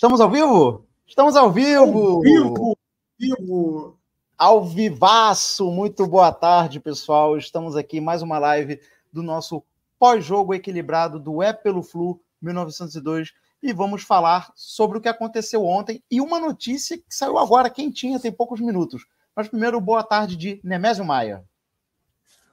Estamos ao vivo? Estamos ao vivo! Ao vivo! vivo. Ao vivaço! Muito boa tarde, pessoal. Estamos aqui mais uma live do nosso pós-jogo equilibrado do É pelo Flu 1902 e vamos falar sobre o que aconteceu ontem e uma notícia que saiu agora quentinha, tem poucos minutos. Mas primeiro, boa tarde de Nemésio Maia.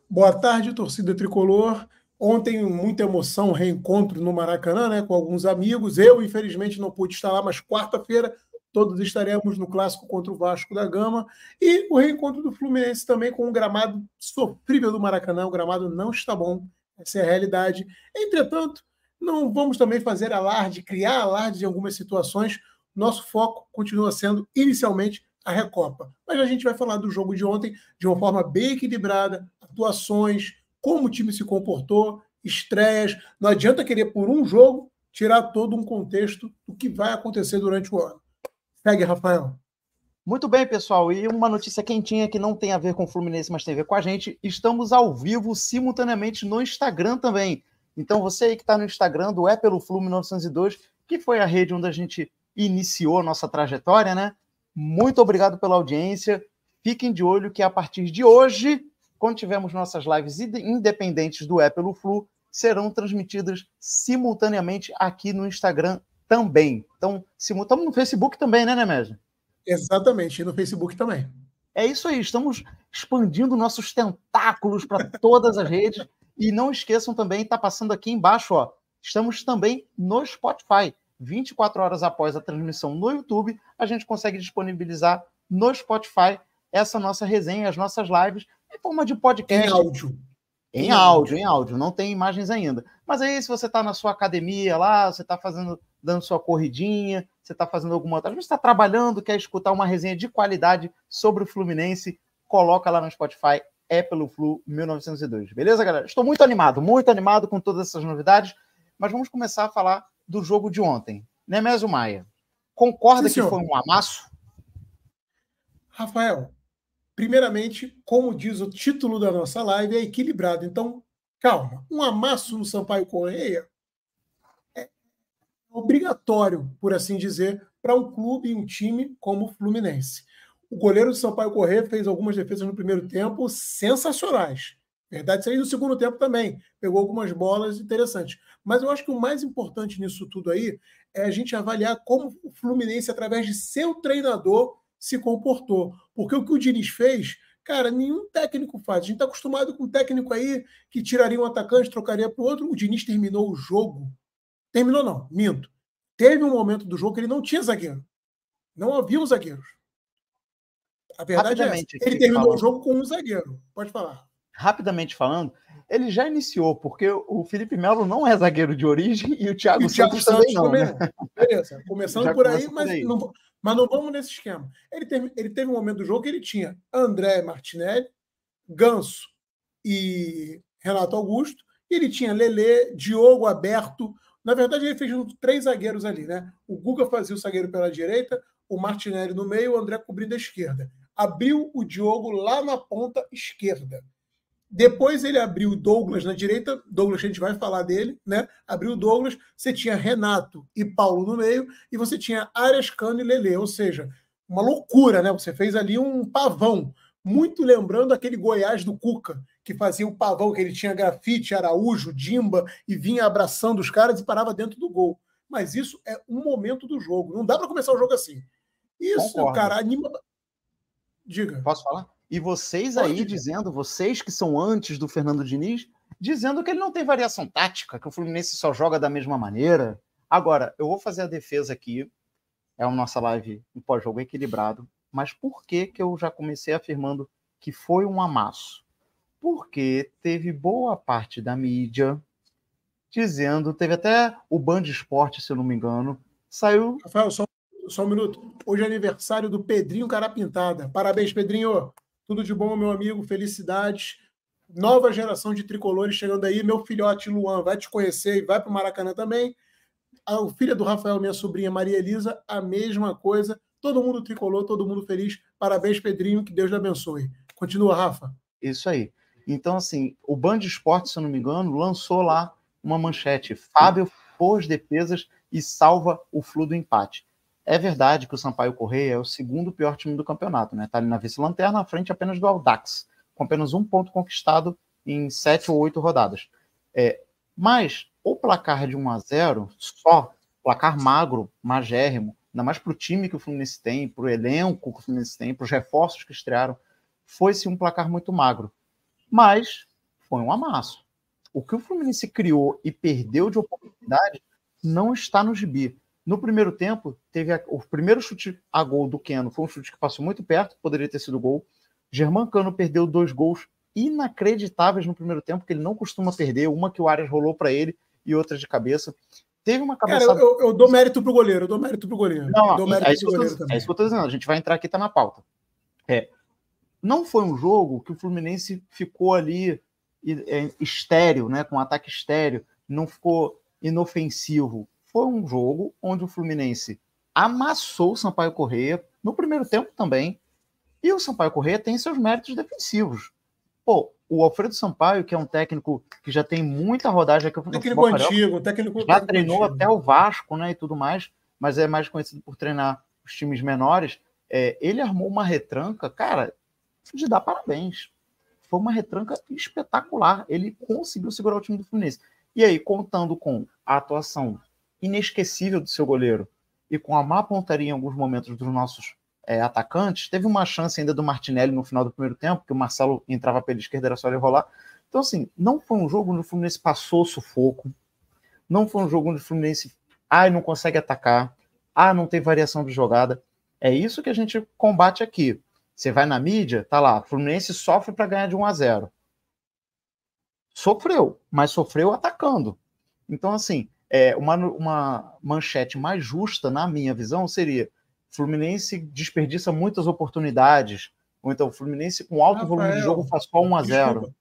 Boa tarde, torcida tricolor. Ontem, muita emoção, reencontro no Maracanã, né, com alguns amigos. Eu, infelizmente, não pude estar lá, mas quarta-feira todos estaremos no clássico contra o Vasco da Gama. E o reencontro do Fluminense também com um gramado sofrível do Maracanã. O gramado não está bom, essa é a realidade. Entretanto, não vamos também fazer alarde, criar alarde em algumas situações. Nosso foco continua sendo, inicialmente, a Recopa. Mas a gente vai falar do jogo de ontem de uma forma bem equilibrada, atuações, como o time se comportou, estreias. Não adianta querer, por um jogo, tirar todo um contexto do que vai acontecer durante o ano. Segue, Rafael. Muito bem, pessoal. E uma notícia quentinha que não tem a ver com o Fluminense, mas tem a ver com a gente. Estamos ao vivo simultaneamente no Instagram também. Então, você aí que está no Instagram do É Pelo Flu 1902, que foi a rede onde a gente iniciou nossa trajetória, né? Muito obrigado pela audiência. Fiquem de olho que a partir de hoje quando tivermos nossas lives independentes do É pelo Flu, serão transmitidas simultaneamente aqui no Instagram também. Então, estamos no Facebook também, né, Nemésio? Exatamente, e no Facebook também. É isso aí, estamos expandindo nossos tentáculos para todas as redes. E não esqueçam também, está passando aqui embaixo, ó. Estamos também no Spotify. 24 horas após a transmissão no YouTube, a gente consegue disponibilizar no Spotify essa nossa resenha, as nossas lives, em forma de podcast. Em áudio. Em áudio, em áudio, não tem imagens ainda. Mas aí, se você está na sua academia lá, você está fazendo, dando sua corridinha, você está fazendo alguma outra, você está trabalhando, quer escutar uma resenha de qualidade sobre o Fluminense, coloca lá no Spotify, é pelo Flu 1902. Beleza, galera? Estou muito animado, muito animado com todas essas novidades, mas vamos começar a falar do jogo de ontem. Nemésio Maia, concorda Sim, que foi um amasso? Rafael, primeiramente, como diz o título da nossa live, é equilibrado. Então, calma. Um amasso no Sampaio Correia é obrigatório, por assim dizer, para um clube e um time como o Fluminense. O goleiro do Sampaio Correia fez algumas defesas no primeiro tempo sensacionais. Verdade, aí no segundo tempo também. Pegou algumas bolas interessantes. Mas eu acho que o mais importante nisso tudo aí é a gente avaliar como o Fluminense, através de seu treinador, se comportou. Porque o que o Diniz fez, cara, nenhum técnico faz. A gente está acostumado com um técnico aí que tiraria um atacante, trocaria para o outro. O Diniz terminou o jogo. Terminou, não, minto. Teve um momento do jogo que ele não tinha zagueiro. Não havia um zagueiros. A verdade é essa. Ele terminou falando. o jogo com um zagueiro. Pode falar. Rapidamente falando, ele já iniciou, porque o Felipe Melo não é zagueiro de origem e o Thiago, e o Thiago Santos, Santos, também não. Né? Beleza, começando por aí, mas aí. Não, mas não vamos nesse esquema. Ele teve, ele teve um momento do jogo que ele tinha André Martinelli, Ganso e Renato Augusto, e ele tinha Lele, Diogo aberto. Na verdade, ele fez três zagueiros ali, né? O Guga fazia o zagueiro pela direita, o Martinelli no meio, o André cobrindo a esquerda. Abriu o Diogo lá na ponta esquerda. Depois ele abriu o Douglas na direita, Douglas a gente vai falar dele, né? Abriu o Douglas, você tinha Renato e Paulo no meio, e você tinha Arias Cano e Lele, ou seja, uma loucura, né? Você fez ali um pavão, muito lembrando aquele Goiás do Cuca, que fazia o pavão, que ele tinha grafite, Araújo, Dimba, e vinha abraçando os caras e parava dentro do gol. Mas isso é um momento do jogo, não dá para começar o jogo assim. Isso, Concordo. cara, anima. Diga. Posso falar? E vocês aí dizendo, vocês que são antes do Fernando Diniz, dizendo que ele não tem variação tática, que o Fluminense só joga da mesma maneira. Agora, eu vou fazer a defesa aqui. É a nossa live em pós-jogo equilibrado. Mas por que, que eu já comecei afirmando que foi um amasso? Porque teve boa parte da mídia dizendo, teve até o Band Esporte, se eu não me engano, saiu. Rafael, só, só um minuto. Hoje é aniversário do Pedrinho Carapintada. Parabéns, Pedrinho. Tudo de bom, meu amigo. Felicidades. Nova geração de tricolores chegando aí. Meu filhote Luan vai te conhecer e vai para o Maracanã também. A filha do Rafael, minha sobrinha Maria Elisa, a mesma coisa. Todo mundo tricolor, todo mundo feliz. Parabéns, Pedrinho. Que Deus lhe abençoe. Continua, Rafa. Isso aí. Então, assim, o Band Esporte, se eu não me engano, lançou lá uma manchete. Fábio pôs defesas e salva o flu do empate. É verdade que o Sampaio Correia é o segundo pior time do campeonato, né? Tá ali na vice-lanterna, à frente apenas do Aldax, com apenas um ponto conquistado em sete ou oito rodadas. É, mas o placar de 1 a 0 só, placar magro, magérrimo, ainda mais para o time que o Fluminense tem, para o elenco que o Fluminense tem, para os reforços que estrearam, foi sim um placar muito magro. Mas foi um amasso. O que o Fluminense criou e perdeu de oportunidade não está no gibi. No primeiro tempo, teve a, o primeiro chute a gol do Keno, foi um chute que passou muito perto, poderia ter sido gol. Germancano perdeu dois gols inacreditáveis no primeiro tempo, que ele não costuma perder, uma que o Arias rolou para ele e outra de cabeça. Teve uma cabeçada... Cara, eu, eu, dou mérito pro goleiro, eu dou mérito pro goleiro. Não, é, isso goleiro tô, é, isso que eu tô dizendo, a gente vai entrar aqui, tá na pauta. É, não foi um jogo que o Fluminense ficou ali é, estéreo, né, com um ataque estéreo, não ficou inofensivo. Foi um jogo onde o Fluminense amassou o Sampaio Correia, no primeiro tempo também, e o Sampaio Correia tem seus méritos defensivos. Pô, o Alfredo Sampaio, que é um técnico que já tem muita rodagem aqui no técnico antigo, técnico já treinou antigo. até o Vasco, né, e tudo mais, mas é mais conhecido por treinar os times menores. É, ele armou uma retranca, cara, de dar parabéns. Foi uma retranca espetacular. Ele conseguiu segurar o time do Fluminense. E aí, contando com a atuação inesquecível do seu goleiro e com a má pontaria em alguns momentos dos nossos é, atacantes, teve uma chance ainda do Martinelli no final do primeiro tempo, que o Marcelo entrava pela esquerda, era só ele rolar. Então, assim, não foi um jogo onde o Fluminense passou sufoco, não foi um jogo onde o Fluminense, ai, não consegue atacar, ah, não tem variação de jogada. É isso que a gente combate aqui. Você vai na mídia, tá lá, Fluminense sofre para ganhar de 1 a 0. Sofreu, mas sofreu atacando. Então, assim, é, uma, uma manchete mais justa, na minha visão, seria Fluminense desperdiça muitas oportunidades, ou então Fluminense com alto Rafael, volume de jogo faz só 1 a 0.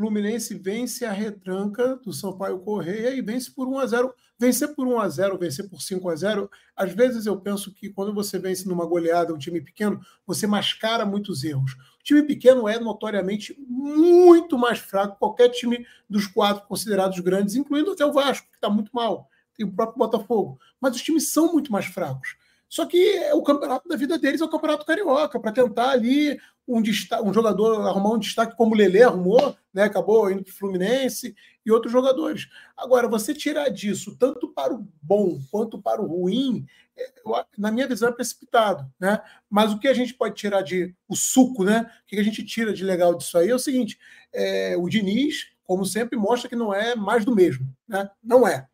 Fluminense vence a retranca do Sampaio Correia e vence por 1 a 0. Vencer por 1 a 0, vencer por 5 a 0, às vezes eu penso que quando você vence numa goleada um time pequeno, você mascara muitos erros. O time pequeno é notoriamente muito mais fraco que qualquer time dos quatro considerados grandes, incluindo até o Vasco, que está muito mal, e o próprio Botafogo. Mas os times são muito mais fracos. Só que o campeonato da vida deles é o campeonato carioca, para tentar ali um, um, jogador arrumar um destaque como o Lelê arrumou, né? acabou indo para o Fluminense e outros jogadores. Agora, você tirar disso tanto para o bom quanto para o ruim, é, na minha visão, é precipitado. Né? Mas o que a gente pode tirar de o suco, né? O que a gente tira de legal disso aí é o seguinte: é, o Diniz, como sempre, mostra que não é mais do mesmo. Né? Não é.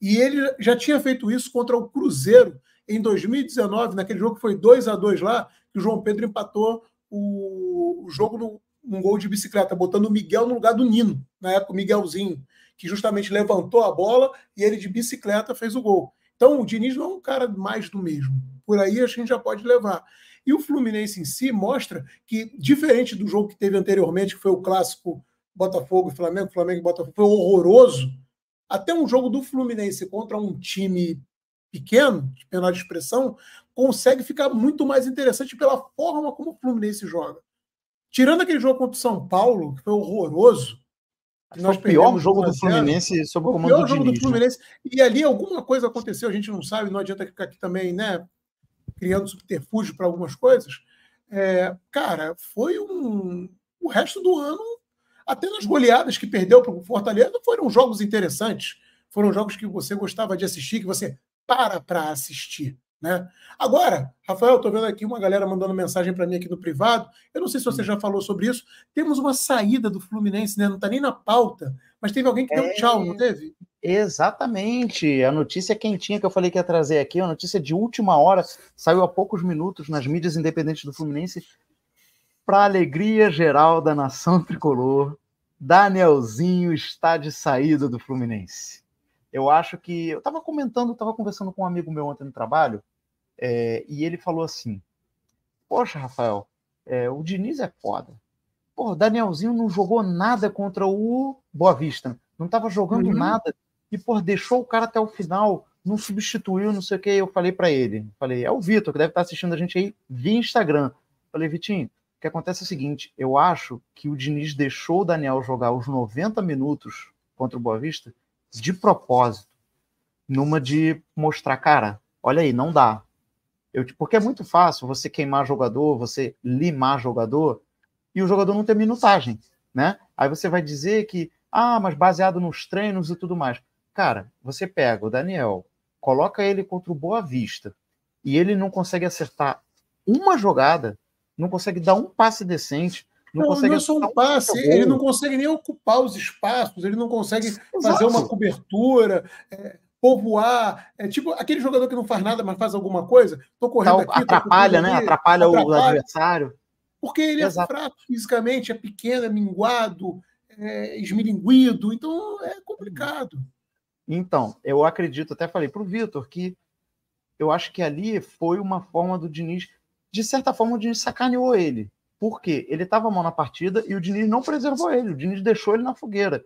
E ele já tinha feito isso contra o Cruzeiro em 2019, naquele jogo que foi 2 a 2 lá, que o João Pedro empatou o, o jogo no, num gol de bicicleta, botando o Miguel no lugar do Nino, na época o Miguelzinho, que justamente levantou a bola e ele de bicicleta fez o gol. Então o Diniz não é um cara mais do mesmo. Por aí a gente já pode levar. E o Fluminense em si mostra que, diferente do jogo que teve anteriormente, que foi o clássico Botafogo e Flamengo, Flamengo e Botafogo, foi horroroso. Até um jogo do Fluminense contra um time pequeno, de menor expressão, consegue ficar muito mais interessante pela forma como o Fluminense joga. Tirando aquele jogo contra o São Paulo, que foi horroroso. Que nós o pior jogo do Fluminense sob o comando pior do jogo Diniz, do né? Fluminense. Né? E ali alguma coisa aconteceu, a gente não sabe, não adianta ficar aqui também, né? Criando subterfúgio para algumas coisas. É, cara, foi um. O resto do ano, até nas goleadas que perdeu para o Fortaleza, foram jogos interessantes. Foram jogos que você gostava de assistir, que você para para assistir. Né? Agora, Rafael, estou vendo aqui uma galera mandando mensagem para mim aqui no privado. Eu não sei se você hum. já falou sobre isso. Temos uma saída do Fluminense, né? não está nem na pauta, mas teve alguém que deu é... tchau, não teve? Exatamente. A notícia quentinha que eu falei que ia trazer aqui, a notícia de última hora, saiu há poucos minutos nas mídias independentes do Fluminense. Para alegria geral da nação tricolor, Danielzinho está de saída do Fluminense. Eu acho que. Eu estava comentando, estava conversando com um amigo meu ontem no trabalho, é, e ele falou assim: Poxa, Rafael, é, o Diniz é foda. Pô, o Danielzinho não jogou nada contra o Boa Vista. Não estava jogando uhum. nada. E, pô, deixou o cara até o final, não substituiu, não sei o que. Eu falei para ele: Falei, é o Vitor, que deve estar assistindo a gente aí via Instagram. Falei, Vitinho, o que acontece é o seguinte: eu acho que o Diniz deixou o Daniel jogar os 90 minutos contra o Boa Vista de propósito, numa de mostrar, cara, olha aí, não dá. Eu, porque é muito fácil você queimar jogador, você limar jogador, e o jogador não tem minutagem, né? Aí você vai dizer que, ah, mas baseado nos treinos e tudo mais. Cara, você pega o Daniel, coloca ele contra o Boa Vista, e ele não consegue acertar uma jogada, não consegue dar um passe decente, não, não consegue. Não é só um passe, ele não consegue nem ocupar os espaços, ele não consegue Exato. fazer uma cobertura. É, povoar, é tipo aquele jogador que não faz nada, mas faz alguma coisa. Tô correndo então, aqui, atrapalha, né? Atrapalha, atrapalha, o adversário. Porque ele é Exato. é fraco fisicamente, é pequeno, é minguado, é esmilinguido, então é complicado. Então, eu acredito, até falei para o Vitor que eu acho que ali foi uma forma do Diniz, de certa forma, o Diniz sacaneou ele. Por quê? Ele estava mal na partida e o Diniz não preservou ele, o Diniz deixou ele na fogueira.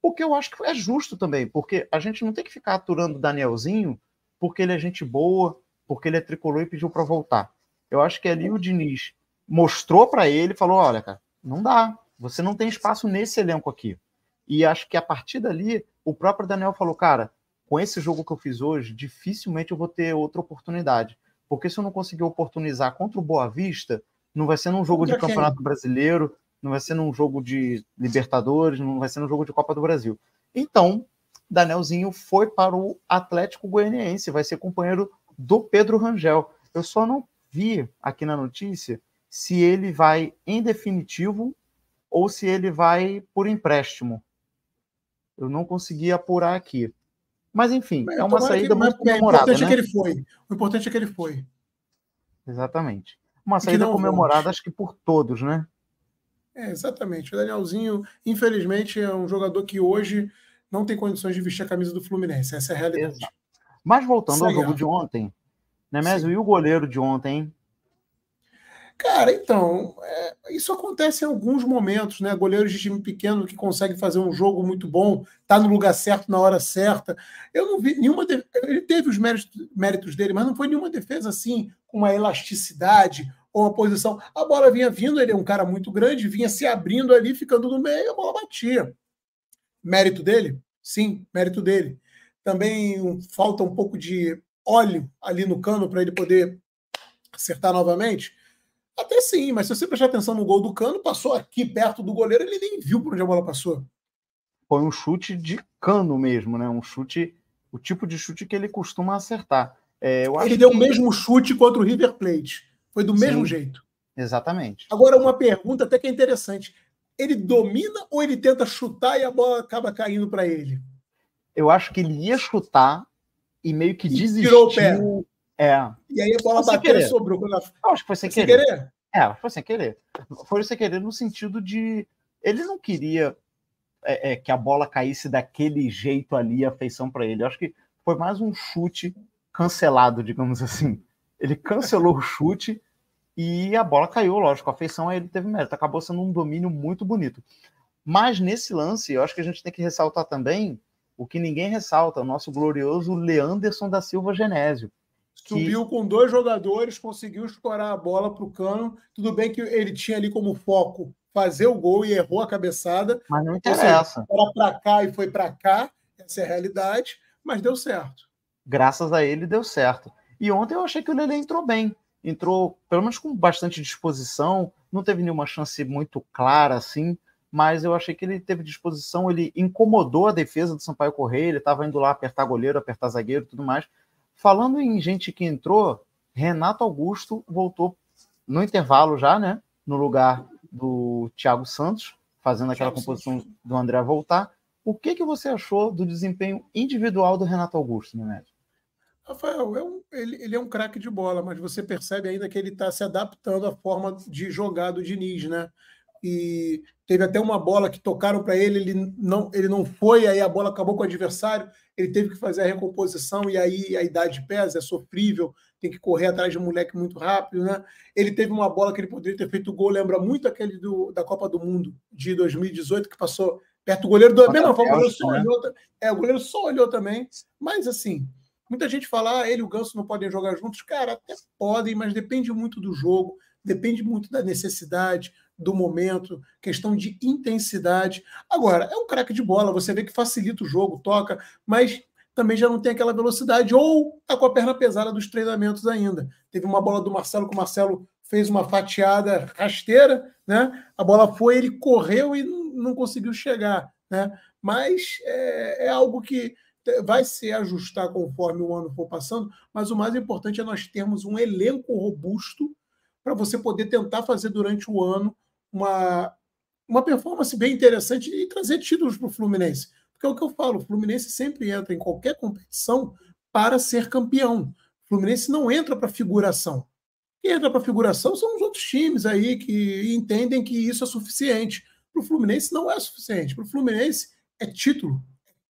O que eu acho que é justo também, porque a gente não tem que ficar aturando o Danielzinho porque ele é gente boa, porque ele é tricolor e pediu para voltar. Eu acho que ali o Diniz mostrou para ele, falou: olha, cara, não dá, você não tem espaço nesse elenco aqui. E acho que a partir dali, o próprio Daniel falou: cara, com esse jogo que eu fiz hoje, dificilmente eu vou ter outra oportunidade. Porque se eu não conseguir oportunizar contra o Boa Vista, não vai ser num jogo de Campeonato Brasileiro, não vai ser num jogo de Libertadores, não vai ser num jogo de Copa do Brasil. Então, Danielzinho foi para o Atlético Goianiense, vai ser companheiro do Pedro Rangel. Eu só não vi aqui na notícia se ele vai em definitivo ou se ele vai por empréstimo. Eu não consegui apurar aqui. Mas enfim, é uma saída que, muito comemorada. O importante né? é que ele foi. O importante é que ele foi. Exatamente. Uma saída comemorada, acho que por todos, né? É, exatamente. O Danielzinho, infelizmente, é um jogador que hoje não tem condições de vestir a camisa do Fluminense. Essa é a realidade. Exato. Mas voltando ao jogo de ontem, né, mesmo? E o goleiro de ontem, Cara, então, é, isso acontece em alguns momentos, né? Goleiros de time pequeno que conseguem fazer um jogo muito bom, tá no lugar certo na hora certa. Eu não vi nenhuma. De... Ele teve os méritos, méritos dele, mas não foi nenhuma defesa assim, com uma elasticidade uma posição. A bola vinha vindo, ele é um cara muito grande, vinha se abrindo ali, ficando no meio, a bola batia. Mérito dele? Sim, mérito dele. Também um, falta um pouco de óleo ali no cano para ele poder acertar novamente até sim, mas se você prestar atenção no gol do Cano, passou aqui perto do goleiro, ele nem viu por onde a bola passou. Foi um chute de cano mesmo, né? Um chute, o tipo de chute que ele costuma acertar. É, ele deu que... o mesmo chute contra o River Plate. Foi do sim, mesmo jeito. Exatamente. Agora, uma pergunta até que é interessante. Ele domina ou ele tenta chutar e a bola acaba caindo para ele? Eu acho que ele ia chutar e meio que e desistiu. Tirou o pé. É. E aí a bola bateu e sobrou. Quando Eu acho que foi sem, sem querer. querer. É, foi sem querer. Foi sem querer no sentido de. Ele não queria é, é, que a bola caísse daquele jeito ali, a feição para ele. Eu acho que foi mais um chute cancelado, digamos assim. Ele cancelou o chute e a bola caiu, lógico. A feição ele teve mérito. Acabou sendo um domínio muito bonito. Mas nesse lance, eu acho que a gente tem que ressaltar também o que ninguém ressalta, o nosso glorioso Leanderson da Silva Genésio Subiu com dois jogadores, conseguiu escorar a bola para o cano. Tudo bem que ele tinha ali como foco fazer o gol e errou a cabeçada. Mas não interessa. Era para cá e foi para cá. Essa é a realidade, mas deu certo. Graças a ele deu certo. E ontem eu achei que o Lele entrou bem. Entrou, pelo menos com bastante disposição. Não teve nenhuma chance muito clara assim, mas eu achei que ele teve disposição. Ele incomodou a defesa do Sampaio Correia. Ele estava indo lá apertar goleiro, apertar zagueiro e tudo mais Falando em gente que entrou, Renato Augusto voltou no intervalo já, né? No lugar do Thiago Santos, fazendo aquela Thiago composição Santos. do André voltar. O que, que você achou do desempenho individual do Renato Augusto, Neneto? Rafael, é um, ele, ele, é um craque de bola, mas você percebe ainda que ele está se adaptando à forma de jogar do Diniz, né? E teve até uma bola que tocaram para ele, ele não, ele não foi, aí a bola acabou com o adversário, ele teve que fazer a recomposição, e aí a idade pesa, é sofrível, tem que correr atrás de um moleque muito rápido, né? Ele teve uma bola que ele poderia ter feito gol, lembra muito aquele do, da Copa do Mundo de 2018, que passou perto do goleiro, da mesma forma, o goleiro só né? olhou, é, o goleiro só olhou também, mas assim, muita gente fala, ah, ele e o Ganso não podem jogar juntos, cara, até podem, mas depende muito do jogo, depende muito da necessidade, do momento, questão de intensidade. Agora, é um craque de bola, você vê que facilita o jogo, toca, mas também já não tem aquela velocidade, ou está com a perna pesada dos treinamentos ainda. Teve uma bola do Marcelo que o Marcelo fez uma fatiada rasteira, né? A bola foi, ele correu e não conseguiu chegar, né? Mas é, é algo que vai se ajustar conforme o ano for passando, mas o mais importante é nós termos um elenco robusto para você poder tentar fazer durante o ano uma, uma performance bem interessante e trazer títulos para o Fluminense. Porque é o que eu falo, o Fluminense sempre entra em qualquer competição para ser campeão. O Fluminense não entra para figuração. Quem entra para figuração são os outros times aí que entendem que isso é suficiente. Para o Fluminense não é suficiente. Para o Fluminense é título,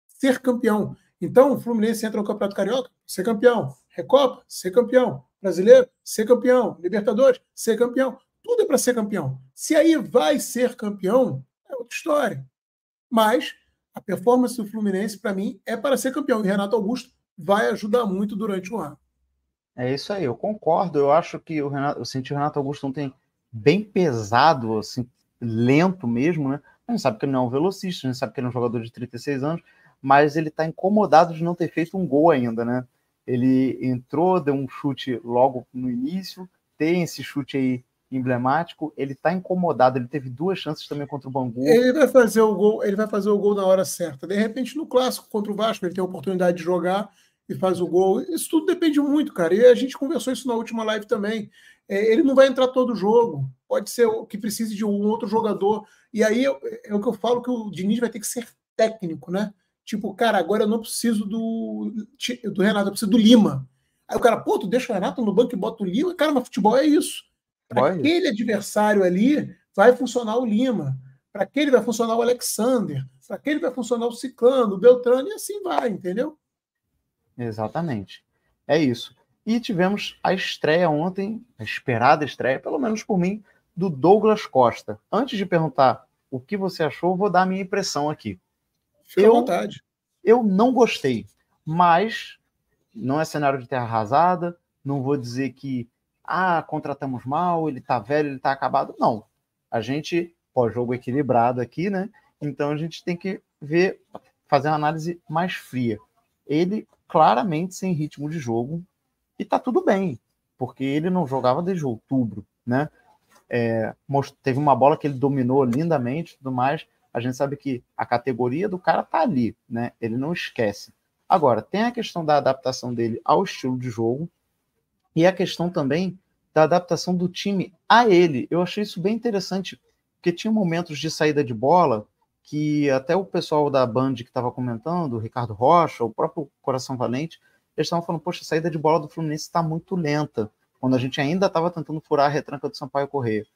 ser campeão. Então, o Fluminense entra no Campeonato Carioca, ser campeão. Recopa, ser campeão. Brasileiro, ser campeão. Libertadores, ser campeão. Tudo é para ser campeão. Se aí vai ser campeão, é outra história. Mas a performance do Fluminense, para mim, é para ser campeão. E Renato Augusto vai ajudar muito durante o ano. É isso aí, eu concordo. Eu acho que o Renato, eu senti o Renato Augusto ontem bem pesado, assim, lento mesmo, né? A gente sabe que ele não é um velocista, a gente sabe que ele é um jogador de 36 anos, mas ele está incomodado de não ter feito um gol ainda, né? Ele entrou, deu um chute logo no início, tem esse chute aí emblemático, ele está incomodado, ele teve duas chances também contra o Bangu. Ele vai fazer o gol, ele vai fazer o gol na hora certa. De repente, no clássico contra o Vasco, ele tem a oportunidade de jogar e faz o gol. Isso tudo depende muito, cara. E a gente conversou isso na última live também. É, ele não vai entrar todo jogo. Pode ser que precise de um outro jogador. E aí é o que eu falo que o Diniz vai ter que ser técnico, né? Tipo, cara, agora eu não preciso do, do Renato, eu preciso do Lima. Aí o cara, pô, tu deixa o Renato no banco e bota o Lima. Cara, mas futebol é isso. Para aquele adversário ali, vai funcionar o Lima. Para aquele vai funcionar o Alexander. Para aquele vai funcionar o Ciclano, o Beltrano, e assim vai, entendeu? Exatamente. É isso. E tivemos a estreia ontem, a esperada estreia, pelo menos por mim, do Douglas Costa. Antes de perguntar o que você achou, vou dar a minha impressão aqui. Fica eu, à vontade. Eu não gostei, mas não é cenário de terra arrasada. Não vou dizer que ah, contratamos mal, ele tá velho, ele tá acabado. Não. A gente, pós-jogo equilibrado aqui, né? Então a gente tem que ver, fazer uma análise mais fria. Ele claramente sem ritmo de jogo e tá tudo bem, porque ele não jogava desde outubro, né? É, teve uma bola que ele dominou lindamente tudo mais, a gente sabe que a categoria do cara tá ali, né? Ele não esquece. Agora, tem a questão da adaptação dele ao estilo de jogo e a questão também da adaptação do time a ele. Eu achei isso bem interessante, porque tinha momentos de saída de bola que até o pessoal da Band que estava comentando, o Ricardo Rocha, o próprio Coração Valente, eles estavam falando, poxa, a saída de bola do Fluminense está muito lenta, quando a gente ainda estava tentando furar a retranca do Sampaio Correia.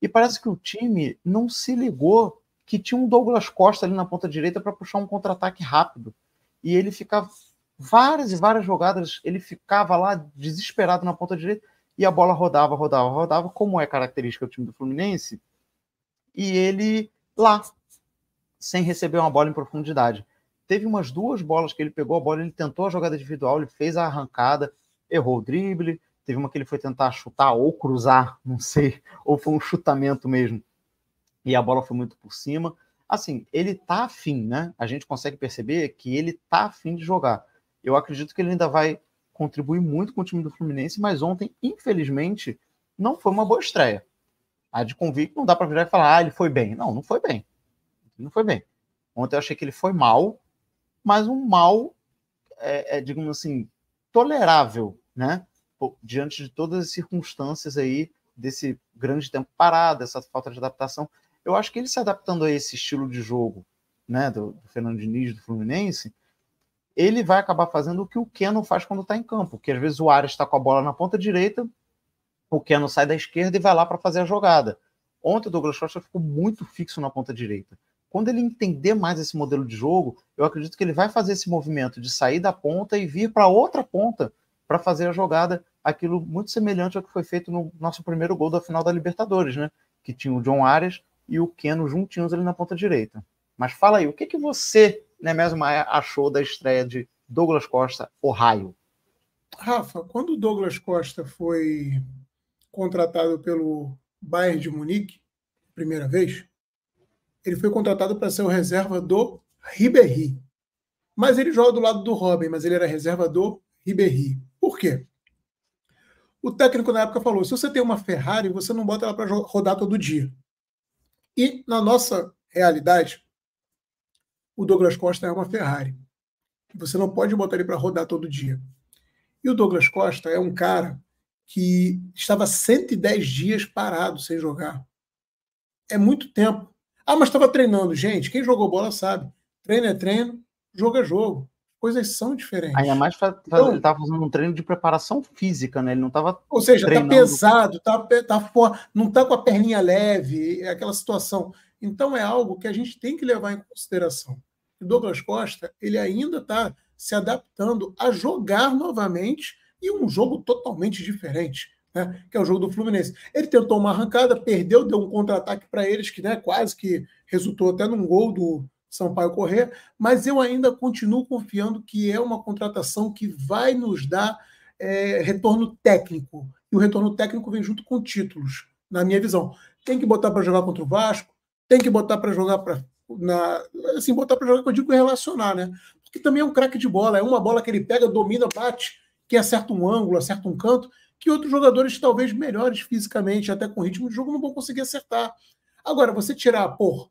E parece que o time não se ligou que tinha um Douglas Costa ali na ponta direita para puxar um contra-ataque rápido. E ele ficava várias e várias jogadas, ele ficava lá desesperado na ponta direita e a bola rodava, rodava, rodava, como é característica do time do Fluminense. E ele lá, sem receber uma bola em profundidade. Teve umas duas bolas que ele pegou a bola, ele tentou a jogada individual, ele fez a arrancada, errou o drible. Teve uma que ele foi tentar chutar ou cruzar, não sei, ou foi um chutamento mesmo e a bola foi muito por cima. Assim, ele tá afim, né? A gente consegue perceber que ele tá afim de jogar. Eu acredito que ele ainda vai contribuir muito com o time do Fluminense, mas ontem, infelizmente, não foi uma boa estreia. A de convicto não dá para virar e falar, ah, ele foi bem. Não, não foi bem. Não foi bem. Ontem eu achei que ele foi mal, mas um mal, é, é, digamos assim, tolerável, né? Diante de todas as circunstâncias aí desse grande tempo parado, dessa falta de adaptação eu acho que ele se adaptando a esse estilo de jogo né, do, do Fernando Diniz, do Fluminense, ele vai acabar fazendo o que o Keno faz quando está em campo, que às vezes o Ares está com a bola na ponta direita, o Keno sai da esquerda e vai lá para fazer a jogada. Ontem o Douglas Costa ficou muito fixo na ponta direita. Quando ele entender mais esse modelo de jogo, eu acredito que ele vai fazer esse movimento de sair da ponta e vir para outra ponta para fazer a jogada, aquilo muito semelhante ao que foi feito no nosso primeiro gol da final da Libertadores, né? Que tinha o John Arias e o Keno juntinhos ali na ponta direita. Mas fala aí, o que, que você, né, mesmo achou da estreia de Douglas Costa, o Raio? Rafa, quando o Douglas Costa foi contratado pelo Bayern de Munique, primeira vez, ele foi contratado para ser o reserva do Ribéry. Mas ele joga do lado do Robin, mas ele era reserva do Ribéry. Por quê? O técnico na época falou: se você tem uma Ferrari, você não bota ela para rodar todo dia. E na nossa realidade, o Douglas Costa é uma Ferrari. Você não pode botar ele para rodar todo dia. E o Douglas Costa é um cara que estava 110 dias parado sem jogar. É muito tempo. Ah, mas estava treinando. Gente, quem jogou bola sabe. Treino é treino, jogo é jogo. Coisas são diferentes. Ainda mais então, ele estava fazendo um treino de preparação física, né? Ele não estava. Ou seja, está pesado, está tá, tá, não está com a perninha leve, é aquela situação. Então é algo que a gente tem que levar em consideração. O Douglas Costa, ele ainda está se adaptando a jogar novamente e um jogo totalmente diferente, né, que é o jogo do Fluminense. Ele tentou uma arrancada, perdeu, deu um contra-ataque para eles, que né, quase que resultou até num gol do Sampaio Correr, mas eu ainda continuo confiando que é uma contratação que vai nos dar é, retorno técnico. E o retorno técnico vem junto com títulos, na minha visão. Tem que botar para jogar contra o Vasco, tem que botar para jogar para. Na, assim, botar para jogar, que eu digo relacionar, né? Porque também é um craque de bola, é uma bola que ele pega, domina, bate, que acerta um ângulo, acerta um canto, que outros jogadores, talvez melhores fisicamente, até com ritmo de jogo, não vão conseguir acertar. Agora, você tirar por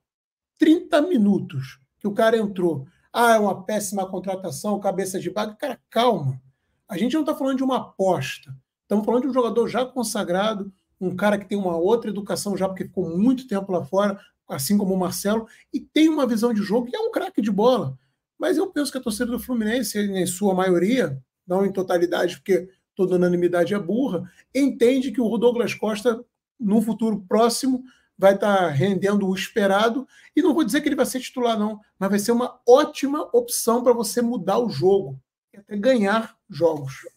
30 minutos que o cara entrou, ah, é uma péssima contratação, cabeça de baga, cara, calma. A gente não está falando de uma aposta. Estamos falando de um jogador já consagrado, um cara que tem uma outra educação já, porque ficou muito tempo lá fora, assim como o Marcelo, e tem uma visão de jogo e é um craque de bola. Mas eu penso que a torcida do Fluminense, em sua maioria, não em totalidade, porque toda unanimidade é burra, entende que o Douglas Costa, no futuro próximo, vai estar rendendo o esperado. E não vou dizer que ele vai ser titular, não, mas vai ser uma ótima opção para você mudar o jogo, até ganhar jogos.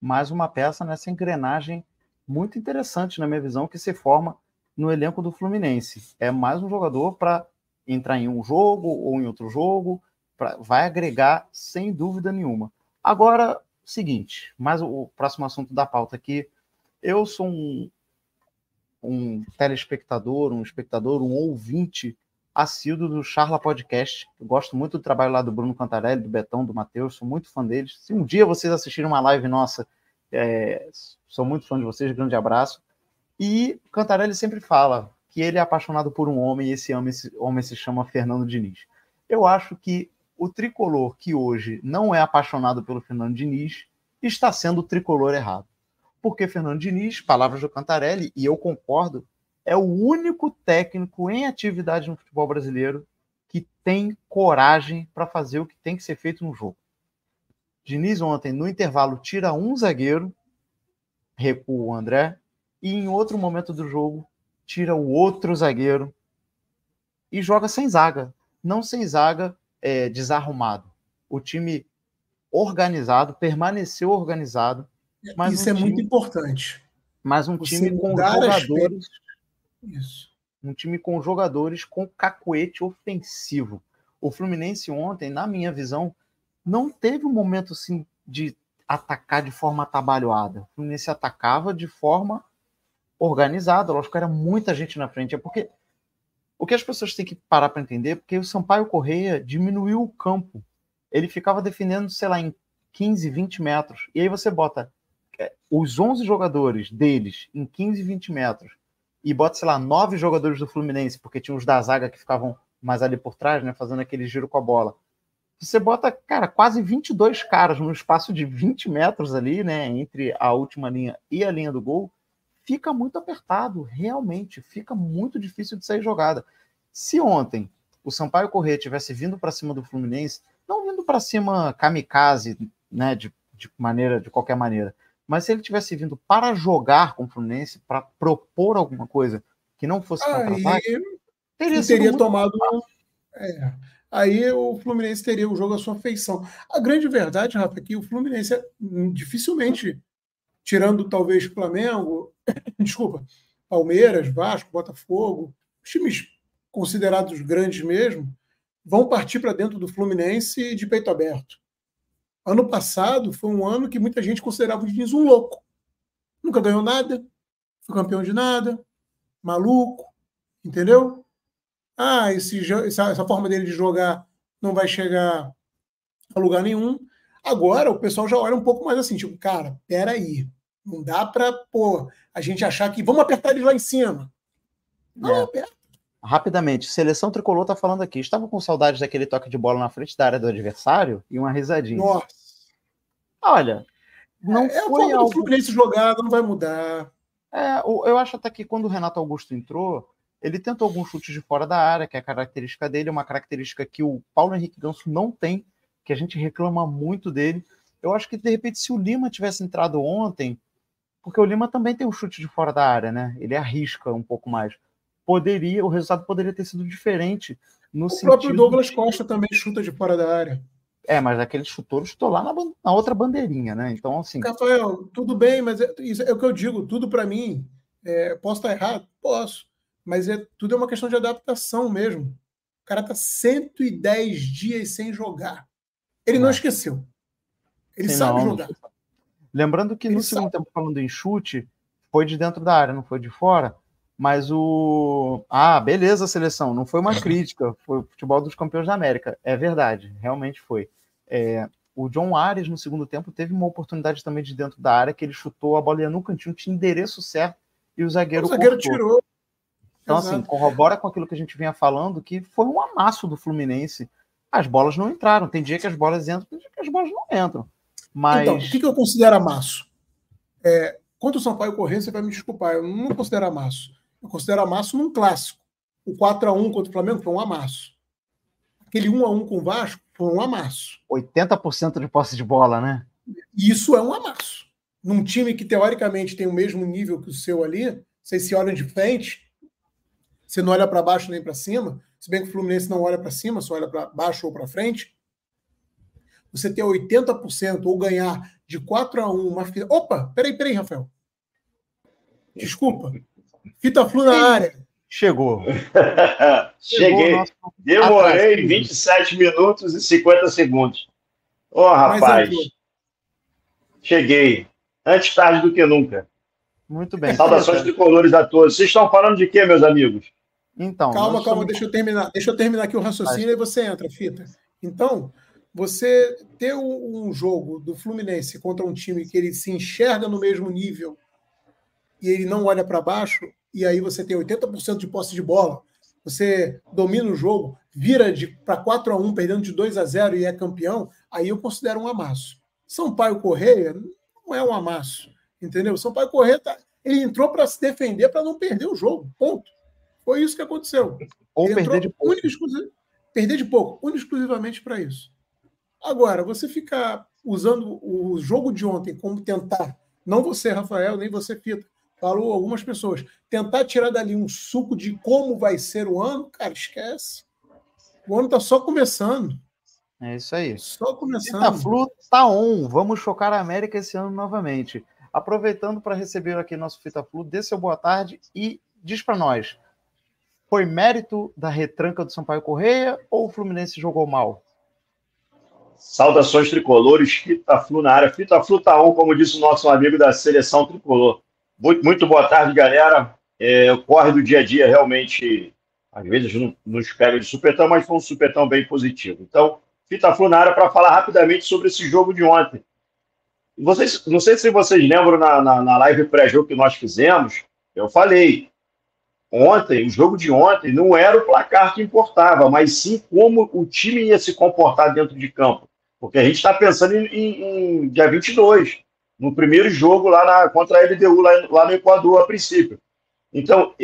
Mais uma peça nessa engrenagem muito interessante, na minha visão, que se forma no elenco do Fluminense. É mais um jogador para entrar em um jogo ou em outro jogo, pra, vai agregar sem dúvida nenhuma. Agora, seguinte, mais o próximo assunto da pauta aqui. Eu sou um, um telespectador, um espectador, um ouvinte assíduo do Charla Podcast. Eu gosto muito do trabalho lá do Bruno Cantarelli, do Betão, do Matheus, sou muito fã deles. Se um dia vocês assistirem uma live nossa, é, sou muito fã de vocês, grande abraço. E Cantarelli sempre fala que ele é apaixonado por um homem e esse homem, esse homem se chama Fernando Diniz. Eu acho que o tricolor que hoje não é apaixonado pelo Fernando Diniz está sendo o tricolor errado. Porque Fernando Diniz, palavras do Cantarelli, e eu concordo, é o único técnico em atividade no futebol brasileiro que tem coragem para fazer o que tem que ser feito no jogo. Diniz ontem, no intervalo, tira um zagueiro, recua o André, e em outro momento do jogo, tira o outro zagueiro e joga sem zaga. Não sem zaga, é, desarrumado. O time organizado, permaneceu organizado. Mas Isso um é time, muito importante. Mas um Você time com jogadores. Isso. Um time com jogadores com cacuete ofensivo. O Fluminense ontem, na minha visão, não teve um momento assim de atacar de forma atabalhoada. O Fluminense atacava de forma organizada. Lógico que era muita gente na frente. É porque o que as pessoas têm que parar para entender, porque o Sampaio Correia diminuiu o campo. Ele ficava defendendo, sei lá, em 15, 20 metros. E aí você bota é, os 11 jogadores deles em 15, 20 metros e bota, sei lá, nove jogadores do Fluminense, porque tinha os da zaga que ficavam mais ali por trás, né, fazendo aquele giro com a bola. Você bota, cara, quase 22 caras num espaço de 20 metros ali, né, entre a última linha e a linha do gol fica muito apertado, realmente, fica muito difícil de sair jogada. Se ontem o Sampaio Corrêa tivesse vindo para cima do Fluminense, não vindo para cima kamikaze, né, de, de maneira, de qualquer maneira, mas se ele tivesse vindo para jogar com o Fluminense, para propor alguma coisa que não fosse contra-ataque, teria, teria tomado. É, aí o Fluminense teria o jogo à sua feição. A grande verdade, Rafa, é que o Fluminense hum, dificilmente, tirando talvez Flamengo, desculpa, Palmeiras, Vasco, Botafogo, os times considerados grandes mesmo, vão partir para dentro do Fluminense de peito aberto. Ano passado foi um ano que muita gente considerava o Diniz um louco. Nunca ganhou nada, foi campeão de nada, maluco, entendeu? Ah, esse, essa, essa forma dele de jogar não vai chegar a lugar nenhum. Agora o pessoal já olha um pouco mais assim, tipo, cara, peraí, não dá para pô, a gente achar que vamos apertar eles lá em cima. Não, é. aperta. Rapidamente, seleção tricolor tá falando aqui. Estava com saudade daquele toque de bola na frente da área do adversário e uma risadinha. Nossa. Olha, não é, foi é a algo... do Fluminense jogar, não vai mudar. É, eu acho até que quando o Renato Augusto entrou, ele tentou alguns chutes de fora da área, que é a característica dele, uma característica que o Paulo Henrique Ganso não tem, que a gente reclama muito dele. Eu acho que, de repente, se o Lima tivesse entrado ontem, porque o Lima também tem um chute de fora da área, né? Ele arrisca um pouco mais. Poderia, o resultado poderia ter sido diferente. No o próprio Douglas Costa também chuta de fora da área. É, mas aquele chutor chutou lá na, na, outra bandeirinha, né? Então, assim. Rafael, tudo bem, mas é, isso é o que eu digo, tudo para mim. É, posso estar errado? Posso. Mas é, tudo é uma questão de adaptação mesmo. O cara tá 110 dias sem jogar. Ele não, não esqueceu. Ele Sim, sabe não, jogar. Lembrando que Ele no segundo tempo, falando em chute, foi de dentro da área, não foi de fora. Mas o. Ah, beleza, seleção. Não foi uma crítica. Foi o futebol dos campeões da América. É verdade, realmente foi. É, o John Ares, no segundo tempo, teve uma oportunidade também de dentro da área, que ele chutou a bolinha no cantinho, tinha endereço certo, e o zagueiro. O zagueiro cortou. tirou. Então, assim, Exato. assim, corrobora com aquilo que a gente vinha falando, que foi um amasso do Fluminense. As bolas não entraram. Tem dia que as bolas entram, tem dia que as bolas não entram. Mas... Então, o que, que eu considero amasso? É, quanto o Sampaio correr, você vai me desculpar, eu não considero amasso. Eu considero amasso num clássico. O 4x1 contra o Flamengo foi um amasso. Aquele 1x1 com o Vasco foi um amasso. 80% de posse de bola, né? Isso é um amasso. Num time que teoricamente tem o mesmo nível que o seu ali, vocês se olham de frente, você não olha para baixo nem para cima, se bem que o Fluminense não olha para cima, só olha para baixo ou para frente. Você ter 80% ou ganhar de 4 a 1 uma fita. Opa, peraí, peraí, Rafael. Desculpa. Fita flu na área. Chegou. Cheguei. Nosso... Demorei 27 minutos e 50 segundos. Ô, oh, rapaz. Cheguei. Antes tarde do que nunca. Muito bem. Saudações tricolores a todos. Vocês estão falando de quê, meus amigos? Então. Calma, calma, deixa eu terminar. Deixa eu terminar aqui o raciocínio e você entra, fita. Então, você ter um jogo do Fluminense contra um time que ele se enxerga no mesmo nível e ele não olha para baixo, e aí você tem 80% de posse de bola, você domina o jogo, vira para 4 a 1 perdendo de 2 a 0 e é campeão, aí eu considero um amasso. Sampaio Correia não é um amasso, entendeu? Sampaio Correia tá, ele entrou para se defender para não perder o jogo, ponto. Foi isso que aconteceu. Ou ele perder de pouco. perder de pouco, único exclusivamente para isso. Agora, você ficar usando o jogo de ontem como tentar, não você, Rafael, nem você, Fita, falou algumas pessoas, tentar tirar dali um suco de como vai ser o ano, cara, esquece. O ano está só começando. É isso aí. Só começando. Fita Flu tá on. Vamos chocar a América esse ano novamente. Aproveitando para receber aqui nosso Fita Flu, dê seu boa tarde e diz para nós: foi mérito da retranca do Sampaio Correia ou o Fluminense jogou mal? Saudações tricolores, Fita Flu na área. Fita Flu tá on, como disse o nosso amigo da seleção tricolor. Muito, boa tarde, galera. É, o corre do dia a dia realmente, às vezes, não nos pega de supetão, mas foi um supetão bem positivo. Então, Fita Flu na área para falar rapidamente sobre esse jogo de ontem. Vocês, não sei se vocês lembram na, na, na live pré-jogo que nós fizemos, eu falei, ontem, o jogo de ontem, não era o placar que importava, mas sim como o time ia se comportar dentro de campo. Porque a gente está pensando em, em, em dia 22 no primeiro jogo lá na, contra a LDU, lá, lá no Equador, a princípio. Então,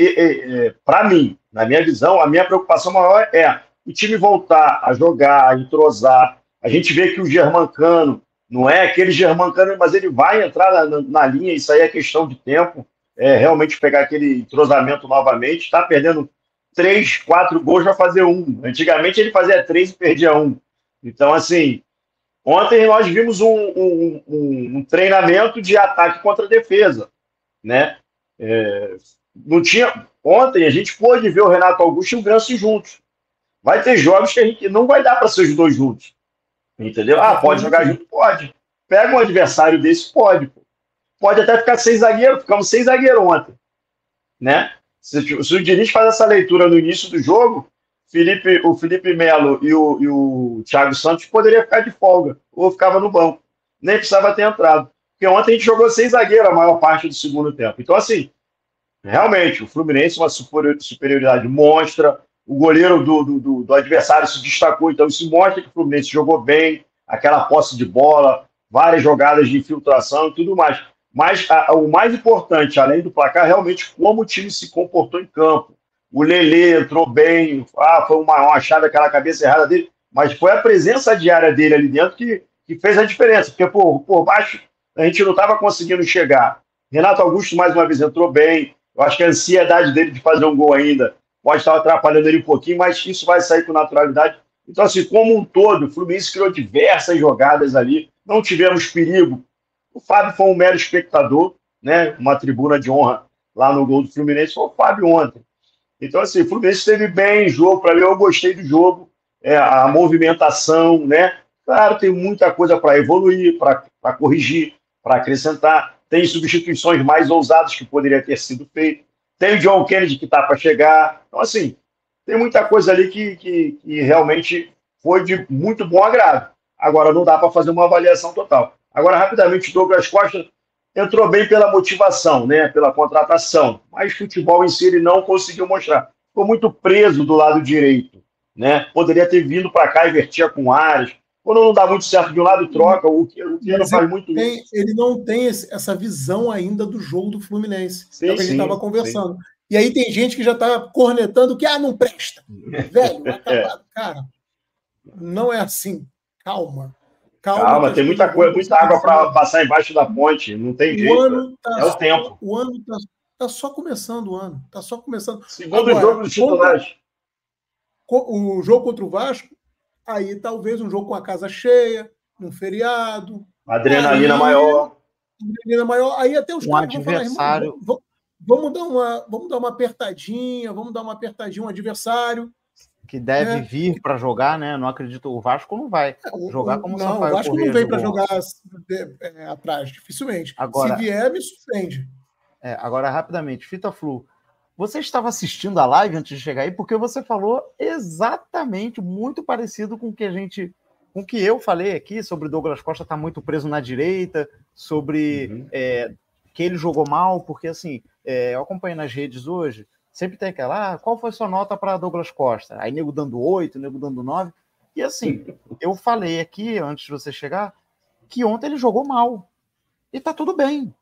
para mim, na minha visão, a minha preocupação maior é o time voltar a jogar, a entrosar. A gente vê que o Germancano não é aquele Germancano, mas ele vai entrar na, na linha, isso aí é questão de tempo. É realmente pegar aquele entrosamento novamente. Está perdendo três, quatro gols, vai fazer um. Antigamente ele fazia três e perdia um. Então, assim, Ontem nós vimos um, um, um, um treinamento de ataque contra defesa, né? É, não tinha. Ontem a gente pôde ver o Renato Augusto e o Granci juntos. Vai ter jogos que a gente não vai dar para ser os dois juntos. Entendeu? Ah, pode jogar junto? Pode. Pega um adversário desse, pode. Pode até ficar sem zagueiro, ficamos sem zagueiro ontem. Né? Se, se o Diniz faz essa leitura no início do jogo, Felipe, o Felipe Melo e o, e o Thiago Santos poderiam ficar de folga, ou ficava no banco. Nem precisava ter entrado. Porque ontem a gente jogou sem zagueiro a maior parte do segundo tempo. Então, assim, realmente, o Fluminense uma superioridade monstra, o goleiro do, do, do, adversário se destacou, então isso mostra que o Fluminense jogou bem, aquela posse de bola, várias jogadas de infiltração e tudo mais. Mas a, o mais importante, além do placar, realmente como o time se comportou em campo. O Lele entrou bem, ah, foi uma, uma achada aquela cabeça errada dele, mas foi a presença diária dele ali dentro que, que fez a diferença, porque por, por baixo a gente não estava conseguindo chegar. Renato Augusto, mais uma vez, entrou bem. Eu acho que a ansiedade dele de fazer um gol ainda pode estar atrapalhando ele um pouquinho, mas isso vai sair com naturalidade. Então, assim, como um todo, o Fluminense criou diversas jogadas ali, não tivemos perigo. O Fábio foi um mero espectador, né? Uma tribuna de honra lá no gol do Fluminense foi o Fábio ontem. Então, assim, o Fluminense esteve bem em jogo, para mim, eu gostei do jogo, é, a movimentação, né? Claro, tem muita coisa para evoluir, para corrigir, para acrescentar. Tem substituições mais ousadas que poderia ter sido feito. Tem o John Kennedy que está para chegar. Então, assim, tem muita coisa ali que, que, que realmente foi de muito bom agrado. Agora, não dá para fazer uma avaliação total. Agora, rapidamente, Douglas Costa entrou bem pela motivação, né, pela contratação, mas futebol em si ele não conseguiu mostrar. Ficou muito preso do lado direito. Né? Poderia ter vindo para cá e vertia com áreas. Quando não dá muito certo de um lado, troca. O que, o faz muito tem, Ele não tem esse, essa visão ainda do jogo do Fluminense. Sim, é o que a gente estava conversando. Sim. E aí tem gente que já está cornetando que ah, não presta. Velho, acabado. Cara, não é assim. Calma. Calma, Calma tem muita coisa, muita água para passar embaixo da ponte. Não tem o jeito. Ano tá é o tempo. O ano está tá só começando o ano. Está só começando. Segundo Agora, jogo do titulares. O jogo contra o Vasco, aí talvez um jogo com a casa cheia, num feriado. Adrenalina aí, maior. Adrenalina maior. Aí até os um caras adversário. vão falar, vamos, dar uma, vamos dar uma apertadinha, vamos dar uma apertadinha, um adversário. Que deve é. vir para jogar, né? Não acredito. O Vasco não vai é, jogar como não, o Sampaio. O Vasco não vem para jogar é, atrás, dificilmente. Agora, Se vier, me surpreende. É, agora, rapidamente, Fita Flu. Você estava assistindo a live antes de chegar aí, porque você falou exatamente, muito parecido com o que a gente, com o que eu falei aqui sobre Douglas Costa estar tá muito preso na direita, sobre uhum. é, que ele jogou mal, porque assim, é, eu acompanhei nas redes hoje, sempre tem aquela, ah, qual foi sua nota para Douglas Costa? Aí nego dando oito, nego dando nove. E assim, eu falei aqui, antes de você chegar, que ontem ele jogou mal. E tá tudo bem.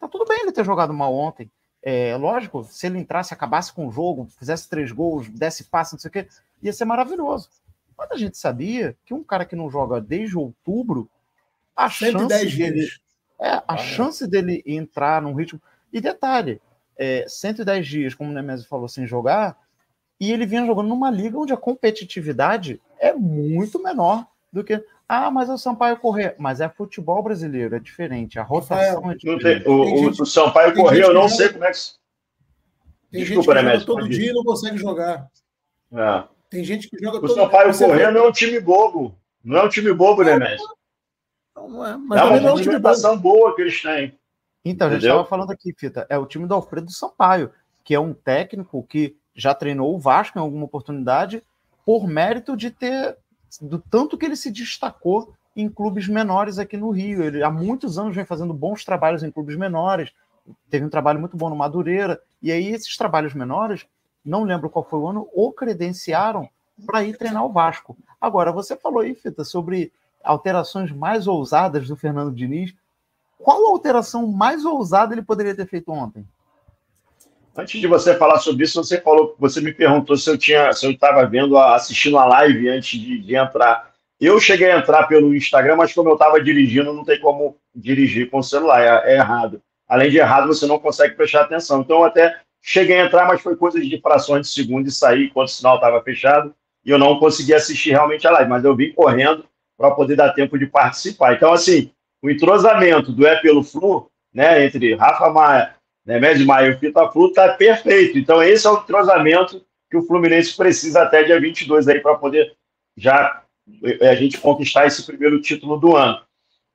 Tá tudo bem ele ter jogado mal ontem. É, lógico, se ele entrasse, acabasse com o jogo, fizesse três gols, desse passe, não sei o quê, ia ser maravilhoso. Mas a gente sabia que um cara que não joga desde outubro, a chance dele, é, a ah, chance dele entrar num ritmo. E detalhe, é, 110 dias, como o Nemesio falou, sem jogar, e ele vinha jogando numa liga onde a competitividade é muito menor do que. Ah, mas é o Sampaio correr. Mas é futebol brasileiro, é diferente. A rotação é, é diferente. o, o, o Sampaio correr, eu não sei como é que. Tem Desculpa, gente que joga todo dia e não consegue jogar. É. Tem gente que joga o todo dia. O Sampaio correr não é um time bobo. Não é um time bobo, né, Messi? Não, não é. Mas é uma não time boa que eles têm. Então, a gente estava falando aqui, Fita, é o time do Alfredo Sampaio, que é um técnico que já treinou o Vasco em alguma oportunidade por mérito de ter do tanto que ele se destacou em clubes menores aqui no Rio. Ele há muitos anos vem fazendo bons trabalhos em clubes menores. Teve um trabalho muito bom no Madureira. E aí esses trabalhos menores, não lembro qual foi o ano, o credenciaram para ir treinar o Vasco. Agora, você falou aí, Fita, sobre alterações mais ousadas do Fernando Diniz. Qual alteração mais ousada ele poderia ter feito ontem? Antes de você falar sobre isso, você falou, você me perguntou se eu tinha, se eu estava vendo, assistindo a live antes de, de, entrar. Eu cheguei a entrar pelo Instagram, mas como eu estava dirigindo, não tem como dirigir com o celular, é, é, errado. Além de errado, você não consegue prestar atenção. Então, eu até cheguei a entrar, mas foi coisa de frações de segundo e sair enquanto o sinal estava fechado e eu não consegui assistir realmente a live, mas eu vim correndo para poder dar tempo de participar. Então, assim, o entrosamento do É Pelo Flu, né, entre Rafa Maia, Nemésio Maia e o Fita Flu, está perfeito. Então, esse é o entrosamento que o Fluminense precisa até dia 22 aí para poder já é, a gente conquistar esse primeiro título do ano.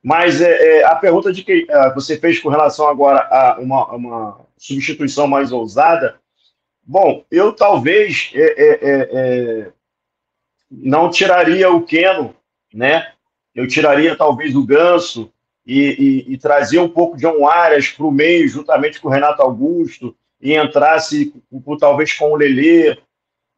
Mas é, é, a pergunta de que é, você fez com relação agora a uma, uma substituição mais ousada, Bom, eu talvez não tiraria o Keno, né? Eu tiraria talvez o Ganso e, e, e trazia um pouco de John Arias para o meio, juntamente com o Renato Augusto, e entrasse talvez com o Lelê,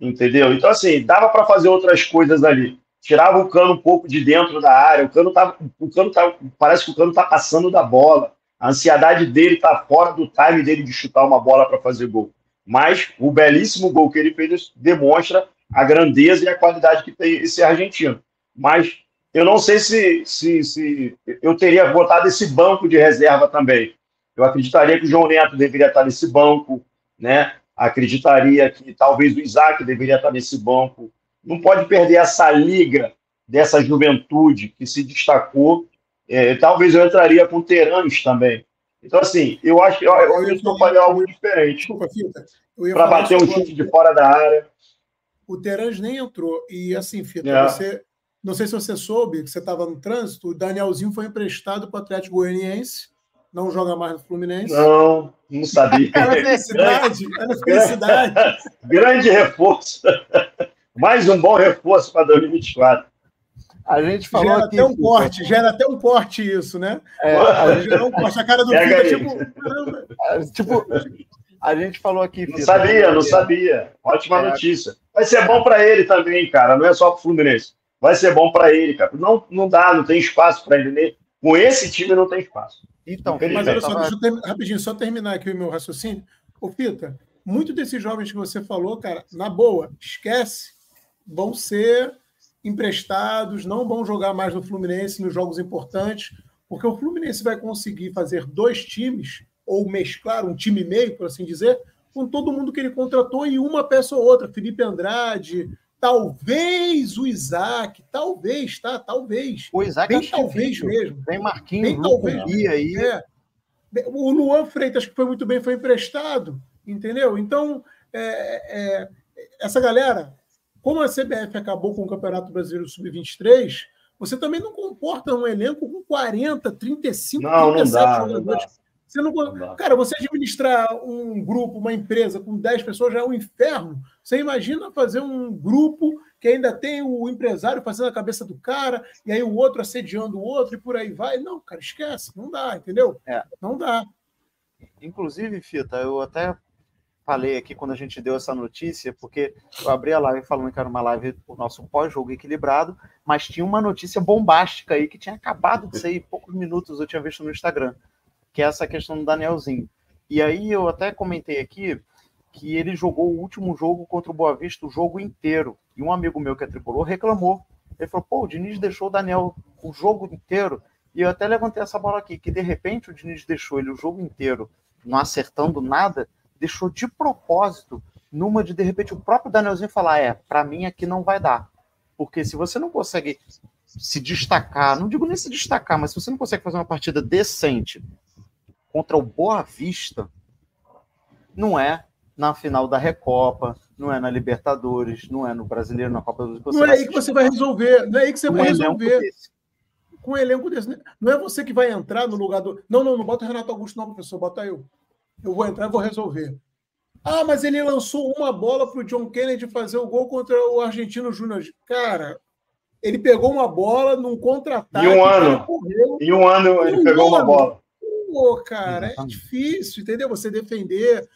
entendeu? Então, assim, dava para fazer outras coisas ali. Tirava o cano um pouco de dentro da área, o cano tá, o cano tá, parece que o cano tá passando da bola. A ansiedade dele tá fora do time dele de chutar uma bola para fazer gol. Mas o belíssimo gol que ele fez demonstra a grandeza e a qualidade que tem esse argentino. Mas eu não sei se, se, se eu teria botado esse banco de reserva também. Eu acreditaria que o João Neto deveria estar nesse banco, né? Acreditaria que talvez o Isaac deveria estar nesse banco. Não pode perder essa liga dessa juventude que se destacou. É, talvez eu entraria com Terãs também. Então, assim, eu acho que eu, eu, eu faria algo diferente. Para bater um chute de fora da área. O Terãs nem entrou. E assim, Fita, é. você. Não sei se você soube que você estava no trânsito, o Danielzinho foi emprestado para o Atlético Goianiense não joga mais no Fluminense? Não, não sabia. Era felicidade, era felicidade. Grande reforço. Mais um bom reforço para 2024. A gente falou gera aqui, até um corte, gera até um corte isso, né? É, a gente um corte, a cara do filho, tipo, tipo, a gente falou aqui. Não sabia, não sabia. Ótima é. notícia. Vai ser bom para ele também, cara. Não é só para o Fluminense. Vai ser bom para ele, cara. Não, não dá, não tem espaço para ele. Com esse time não tem espaço. Então, mas olha só, deixa eu ter, rapidinho, só terminar aqui o meu raciocínio. Ô, Pita, muito desses jovens que você falou, cara, na boa, esquece, vão ser emprestados, não vão jogar mais no Fluminense nos jogos importantes, porque o Fluminense vai conseguir fazer dois times, ou mesclar um time e meio, por assim dizer, com todo mundo que ele contratou e uma peça ou outra. Felipe Andrade, Talvez o Isaac, talvez, tá? Talvez. O Isaac bem talvez difícil. mesmo. Tem Marquinhos, bem talvez aí. É. O Luan Freitas, que foi muito bem, foi emprestado, entendeu? Então, é, é, essa galera, como a CBF acabou com o Campeonato Brasileiro Sub-23, você também não comporta um elenco com 40, 35, não, 37 não dá, jogadores. Não você não, cara, você administrar um grupo, uma empresa com 10 pessoas já é um inferno. Você imagina fazer um grupo que ainda tem o empresário fazendo a cabeça do cara, e aí o outro assediando o outro e por aí vai. Não, cara, esquece, não dá, entendeu? É. Não dá. Inclusive, Fita, eu até falei aqui quando a gente deu essa notícia, porque eu abri a live falando que era uma live o nosso pós-jogo equilibrado, mas tinha uma notícia bombástica aí que tinha acabado de sair poucos minutos, eu tinha visto no Instagram que é essa questão do Danielzinho. E aí eu até comentei aqui que ele jogou o último jogo contra o Boa Vista o jogo inteiro. E um amigo meu que é tricolor reclamou. Ele falou: pô, o Diniz deixou o Daniel o jogo inteiro. E eu até levantei essa bola aqui, que de repente o Diniz deixou ele o jogo inteiro, não acertando nada, deixou de propósito, numa de de repente o próprio Danielzinho falar: é, para mim aqui não vai dar. Porque se você não consegue se destacar, não digo nem se destacar, mas se você não consegue fazer uma partida decente contra o Boa Vista não é na final da Recopa, não é na Libertadores, não é no Brasileiro, na Copa do Não é aí que você vai resolver, não é aí que você vai resolver. Com um elenco desse. Não é você que vai entrar no lugar do. Não, não, não bota o Renato Augusto, não, professor, bota eu. Eu vou entrar e vou resolver. Ah, mas ele lançou uma bola para o John Kennedy fazer o gol contra o Argentino Júnior. Cara, ele pegou uma bola num contra-ataque. Em um ano. Em um ano ele um pegou ano. uma bola. Pô, cara, é Exatamente. é difícil, entendeu? Você defender.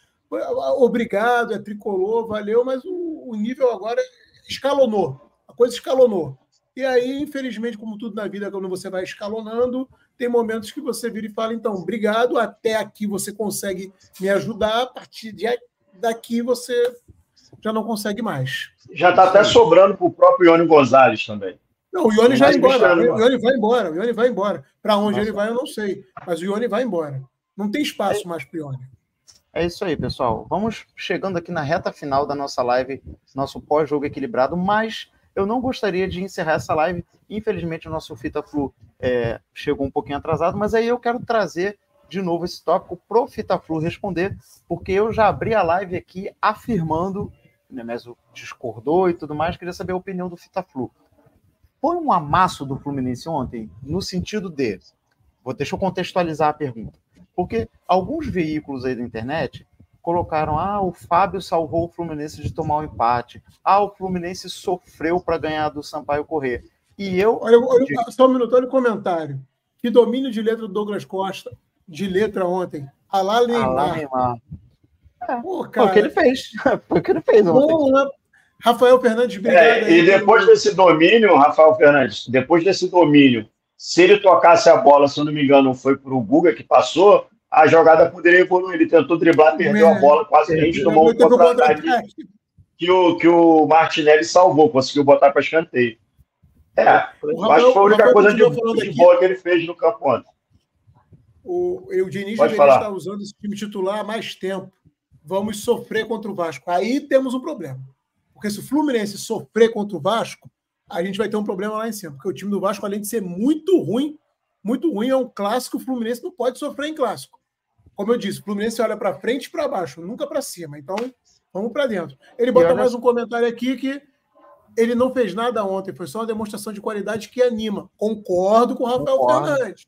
Obrigado, é tricolor, valeu, mas o, o nível agora escalonou. A coisa escalonou. E aí, infelizmente, como tudo na vida, quando você vai escalonando, tem momentos que você vira e fala, então, obrigado, até aqui você consegue me ajudar, a partir de daqui você já não consegue mais. Já está até sobrando para o próprio Ione Gonzalez também. Não, o Ione já vai embora. O Ione vai embora. O Ione vai embora. Para onde Nossa. ele vai, eu não sei. Mas o Ione vai embora. Não tem espaço é... mais para o Ione. É isso aí, pessoal. Vamos chegando aqui na reta final da nossa live, nosso pós-jogo equilibrado, mas eu não gostaria de encerrar essa live. Infelizmente, o nosso Fita Flu é, chegou um pouquinho atrasado, mas aí eu quero trazer de novo esse tópico pro Fita Flu responder, porque eu já abri a live aqui afirmando, o discordou e tudo mais, queria saber a opinião do Fita Flu foi um amasso do Fluminense ontem, no sentido de. Vou, deixa eu contextualizar a pergunta. Porque alguns veículos aí da internet colocaram: ah, o Fábio salvou o Fluminense de tomar o um empate. Ah, o Fluminense sofreu para ganhar do Sampaio correr. E eu. Olha, olha só um minuto, olha o comentário. Que domínio de letra do Douglas Costa, de letra ontem. Alá Neymar. Alá Neymar. É, Pô, cara, foi o que ele fez. Foi o que ele fez ontem. Bom, né? Rafael Fernandes, obrigado. É, e depois desse domínio, Rafael Fernandes, depois desse domínio, se ele tocasse a bola, se eu não me engano, foi para o Guga que passou, a jogada poderia evoluir. Ele tentou driblar, perdeu a bola, quase a gente tomou um contra-ataque que o, que o Martinelli salvou, conseguiu botar para escanteio. É, acho que foi a única coisa de, boa que ele fez no campo ontem. O, o Diniz Pode deveria estar usando esse time titular há mais tempo. Vamos sofrer contra o Vasco. Aí temos um problema. Porque se o Fluminense sofrer contra o Vasco, a gente vai ter um problema lá em cima. Porque o time do Vasco, além de ser muito ruim, muito ruim, é um clássico. O Fluminense não pode sofrer em clássico como eu disse, o Fluminense olha para frente e para baixo, nunca para cima. Então, vamos para dentro. Ele bota mais um comentário aqui que ele não fez nada ontem, foi só uma demonstração de qualidade que anima. Concordo com o Rafael Concordo. Fernandes.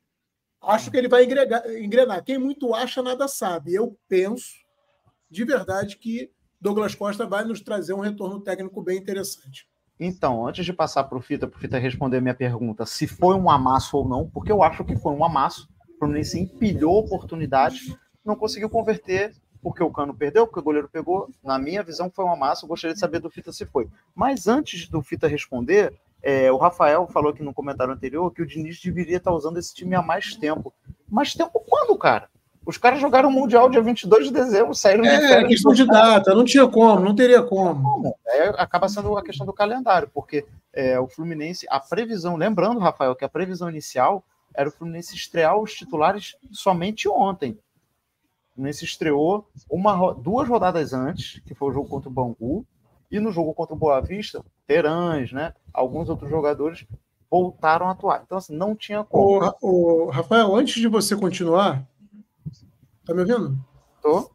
Acho que ele vai engrenar. Quem muito acha, nada sabe. Eu penso, de verdade, que Douglas Costa vai nos trazer um retorno técnico bem interessante. Então, antes de passar para o Fita, para o Fita responder a minha pergunta, se foi um amasso ou não, porque eu acho que foi um amasso, o Fluminense empilhou oportunidades, não conseguiu converter, porque o Cano perdeu, porque o goleiro pegou. Na minha visão, foi uma massa. Eu gostaria de saber do Fita se foi. Mas antes do Fita responder, é, o Rafael falou aqui no comentário anterior que o Diniz deveria estar usando esse time há mais tempo. Mais tempo quando, cara? Os caras jogaram o Mundial dia 22 de dezembro, saíram de É, questão de data, não tinha como, não teria como. É, acaba sendo a questão do calendário, porque é, o Fluminense, a previsão, lembrando, Rafael, que a previsão inicial era o Fluminense estrear os titulares somente ontem. O Fluminense estreou uma, duas rodadas antes, que foi o jogo contra o Bangu, e no jogo contra o Boa Vista, Terãs, né? Alguns outros jogadores voltaram a atuar. Então, assim, não tinha como. O, o Rafael, antes de você continuar, tá me ouvindo? Tô.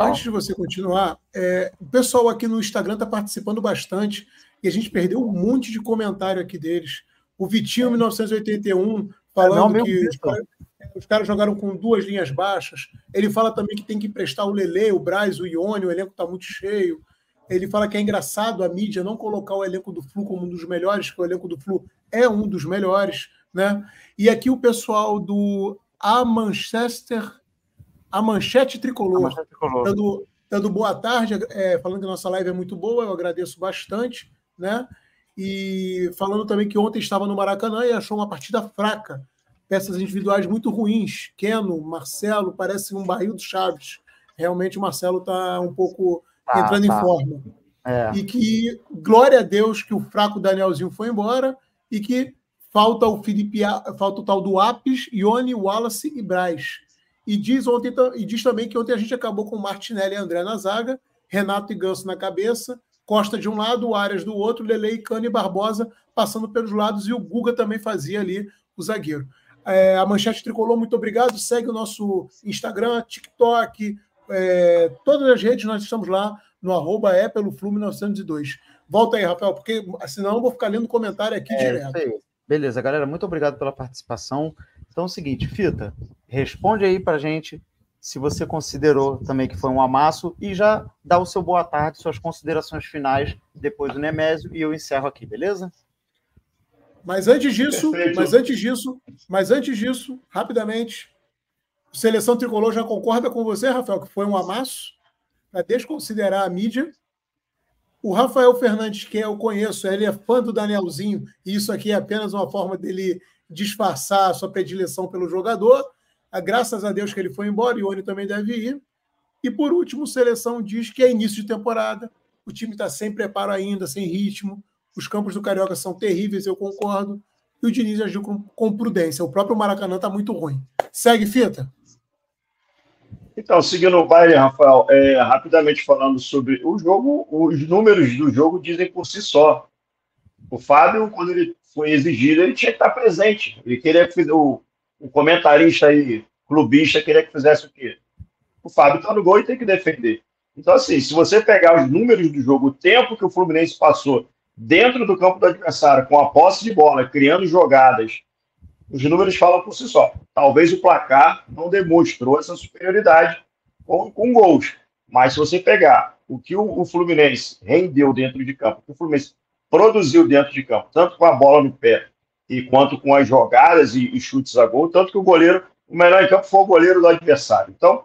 Antes de você continuar, é, o pessoal aqui no Instagram está participando bastante e a gente perdeu um monte de comentário aqui deles. O Vitinho, 1981, falando é, que os caras, os caras jogaram com duas linhas baixas. Ele fala também que tem que emprestar o Lele, o Braz, o Ione, o elenco está muito cheio. Ele fala que é engraçado a mídia não colocar o elenco do Flu como um dos melhores, que o elenco do Flu é um dos melhores. Né? E aqui o pessoal do A Manchester, a Manchete Tricolor, a Manchete Tricolor. Dando, dando boa tarde, é, falando que a nossa live é muito boa, eu agradeço bastante. Né? E falando também que ontem estava no Maracanã e achou uma partida fraca. Peças individuais muito ruins. Keno, Marcelo, parece um barril do Chaves. Realmente o Marcelo está um pouco tá, entrando tá. em forma. É. E que, glória a Deus, que o fraco Danielzinho foi embora e que falta o Felipe, falta o tal do Apes, Ione, Wallace e Braz. E diz, ontem, e diz também que ontem a gente acabou com Martinelli e André na zaga, Renato e Ganso na cabeça, Costa de um lado, Arias do outro, Lele, Cano e Barbosa passando pelos lados e o Guga também fazia ali o zagueiro. É, a Manchete Tricolor, muito obrigado. Segue o nosso Instagram, TikTok, é, todas as redes, nós estamos lá no arroba é pelo Flume 902. Volta aí, Rafael, porque senão eu vou ficar lendo comentário aqui é, direto. Beleza, galera, muito obrigado pela participação. Então é o seguinte, Fita, responde aí pra gente se você considerou também que foi um amasso, e já dá o seu boa tarde, suas considerações finais, depois do Nemésio, e eu encerro aqui, beleza? Mas antes disso, Perfeito. mas antes disso, mas antes disso, rapidamente, Seleção Tricolor já concorda com você, Rafael, que foi um amasso, para desconsiderar a mídia. O Rafael Fernandes, que eu conheço, ele é fã do Danielzinho, e isso aqui é apenas uma forma dele disfarçar a sua predileção pelo jogador. Ah, graças a Deus que ele foi embora, e o Ione também deve ir. E por último, seleção diz que é início de temporada, o time está sem preparo ainda, sem ritmo, os campos do Carioca são terríveis, eu concordo, e o Diniz agiu com, com prudência. O próprio Maracanã está muito ruim. Segue, Fita. Então, seguindo o baile, Rafael, é, rapidamente falando sobre o jogo, os números do jogo dizem por si só. O Fábio, quando ele foi exigido, ele tinha que estar presente. Ele queria que o, o comentarista aí, clubista, queria que fizesse o quê? O Fábio está no gol e tem que defender. Então, assim, se você pegar os números do jogo, o tempo que o Fluminense passou dentro do campo do adversário, com a posse de bola, criando jogadas, os números falam por si só. Talvez o placar não demonstrou essa superioridade, com, com gols. Mas se você pegar o que o, o Fluminense rendeu dentro de campo, o Fluminense produziu dentro de campo, tanto com a bola no pé e quanto com as jogadas e, e chutes a gol, tanto que o goleiro, o melhor em campo foi o goleiro do adversário. Então,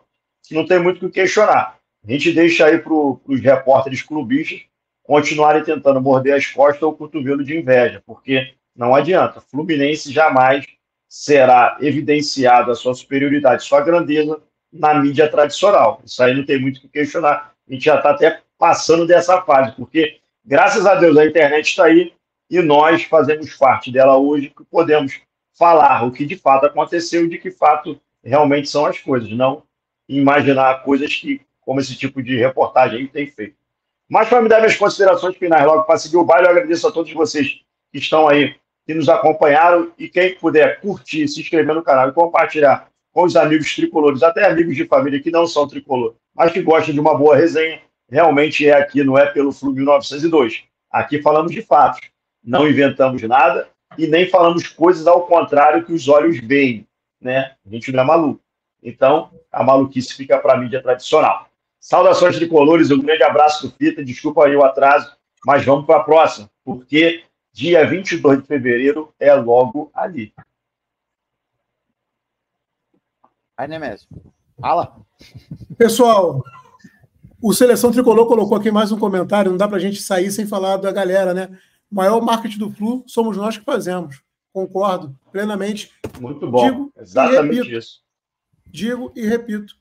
não tem muito o que questionar. A gente deixa aí para os repórteres clubistas continuarem tentando morder as costas ou o cotovelo de inveja, porque não adianta. Fluminense jamais será evidenciada a sua superioridade, sua grandeza na mídia tradicional. Isso aí não tem muito o que questionar. A gente já está até passando dessa fase, porque, graças a Deus, a internet está aí e nós fazemos parte dela hoje, que podemos falar o que de fato aconteceu e de que fato realmente são as coisas, não imaginar coisas que, como esse tipo de reportagem aí tem feito. Mas para me dar minhas considerações finais, logo para seguir o baile, eu agradeço a todos vocês que estão aí, que nos acompanharam, e quem puder curtir, se inscrever no canal e compartilhar com os amigos tricolores, até amigos de família que não são tricolor, mas que gostam de uma boa resenha, realmente é aqui, não é pelo Flu 1902. Aqui falamos de fatos, não inventamos nada e nem falamos coisas ao contrário que os olhos veem, né? A gente não é maluco. Então, a maluquice fica para a mídia tradicional. Saudações tricolores, um grande abraço do Fita, desculpa aí o atraso, mas vamos para a próxima, porque dia 22 de fevereiro é logo ali. Aí, Nemésio, fala. Pessoal, o Seleção Tricolor colocou aqui mais um comentário, não dá para a gente sair sem falar da galera, né? O maior marketing do Flu somos nós que fazemos. Concordo plenamente. Muito bom. Digo Exatamente repito, isso. Digo e repito: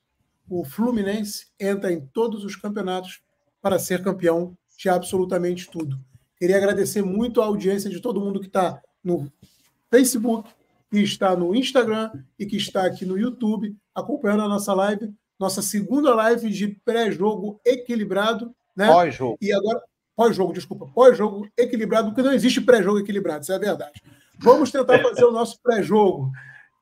o Fluminense entra em todos os campeonatos para ser campeão de absolutamente tudo. Queria agradecer muito a audiência de todo mundo que está no Facebook, que está no Instagram e que está aqui no YouTube, acompanhando a nossa live, nossa segunda live de pré-jogo equilibrado. Né? Pós-jogo. E agora, pós-jogo, desculpa, pós-jogo equilibrado, porque não existe pré-jogo equilibrado, isso é verdade. Vamos tentar fazer o nosso pré-jogo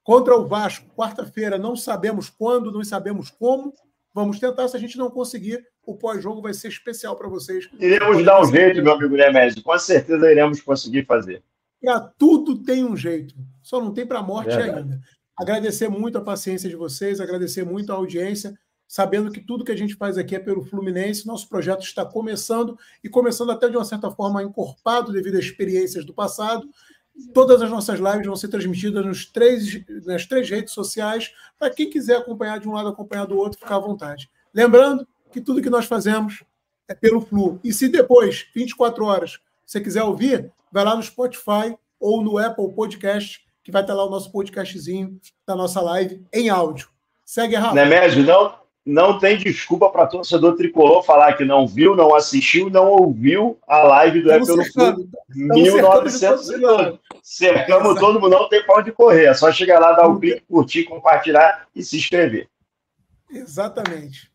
contra o Vasco, quarta-feira. Não sabemos quando, não sabemos como. Vamos tentar. Se a gente não conseguir, o pós-jogo vai ser especial para vocês. Iremos dar um jeito, meu amigo Nemésio. Com certeza iremos conseguir fazer. Para tudo tem um jeito. Só não tem para a morte ainda. Agradecer muito a paciência de vocês, agradecer muito a audiência sabendo que tudo que a gente faz aqui é pelo Fluminense. Nosso projeto está começando e começando até de uma certa forma encorpado devido a experiências do passado. Todas as nossas lives vão ser transmitidas nos três, nas três redes sociais. Para quem quiser acompanhar de um lado, acompanhar do outro, ficar à vontade. Lembrando que tudo que nós fazemos é pelo Flu. E se depois, 24 horas, você quiser ouvir, vai lá no Spotify ou no Apple Podcast, que vai estar lá o nosso podcastzinho da nossa live em áudio. Segue, Rafa. Nemésio, não, não tem desculpa para torcedor tricolor falar que não viu, não assistiu, não ouviu a live do Apple Flu 1912. Cercamos todo mundo, não tem para onde correr. É só chegar lá, dar o um clique, curtir, compartilhar e se inscrever. Exatamente.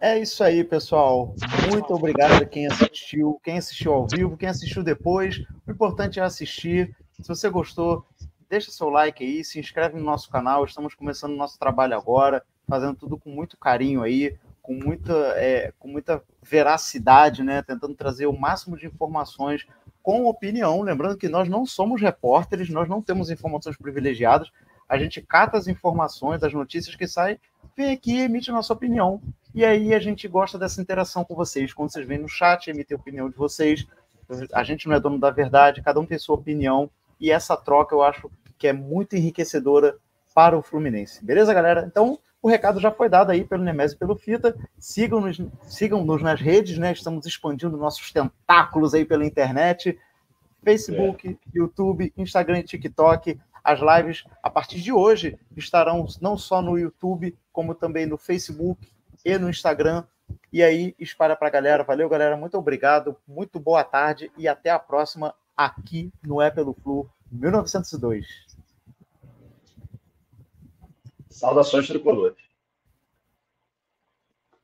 É isso aí, pessoal. Muito obrigado a quem assistiu, quem assistiu ao vivo, quem assistiu depois. O importante é assistir. Se você gostou, deixa seu like aí, se inscreve no nosso canal. Estamos começando o nosso trabalho agora fazendo tudo com muito carinho aí, com muita, é, com muita veracidade, né? Tentando trazer o máximo de informações com opinião. Lembrando que nós não somos repórteres, nós não temos informações privilegiadas. A gente cata as informações, as notícias que saem, vem aqui e emite nossa opinião. E aí a gente gosta dessa interação com vocês. Quando vocês vêm no chat, emitem a opinião de vocês. A gente não é dono da verdade, cada um tem sua opinião. E essa troca eu acho que é muito enriquecedora para o Fluminense. Beleza, galera? Então, o recado já foi dado aí pelo Nemésio e pelo Fita. Sigam-nos sigam -nos nas redes, né? Estamos expandindo nossos tentáculos aí pela internet. Facebook, é. YouTube, Instagram e TikTok. As lives, a partir de hoje, estarão não só no YouTube, como também no Facebook e no Instagram. E aí, espalha para a galera. Valeu, galera. Muito obrigado. Muito boa tarde e até a próxima aqui no É Pelo Flu 1902. Saudações tricolores.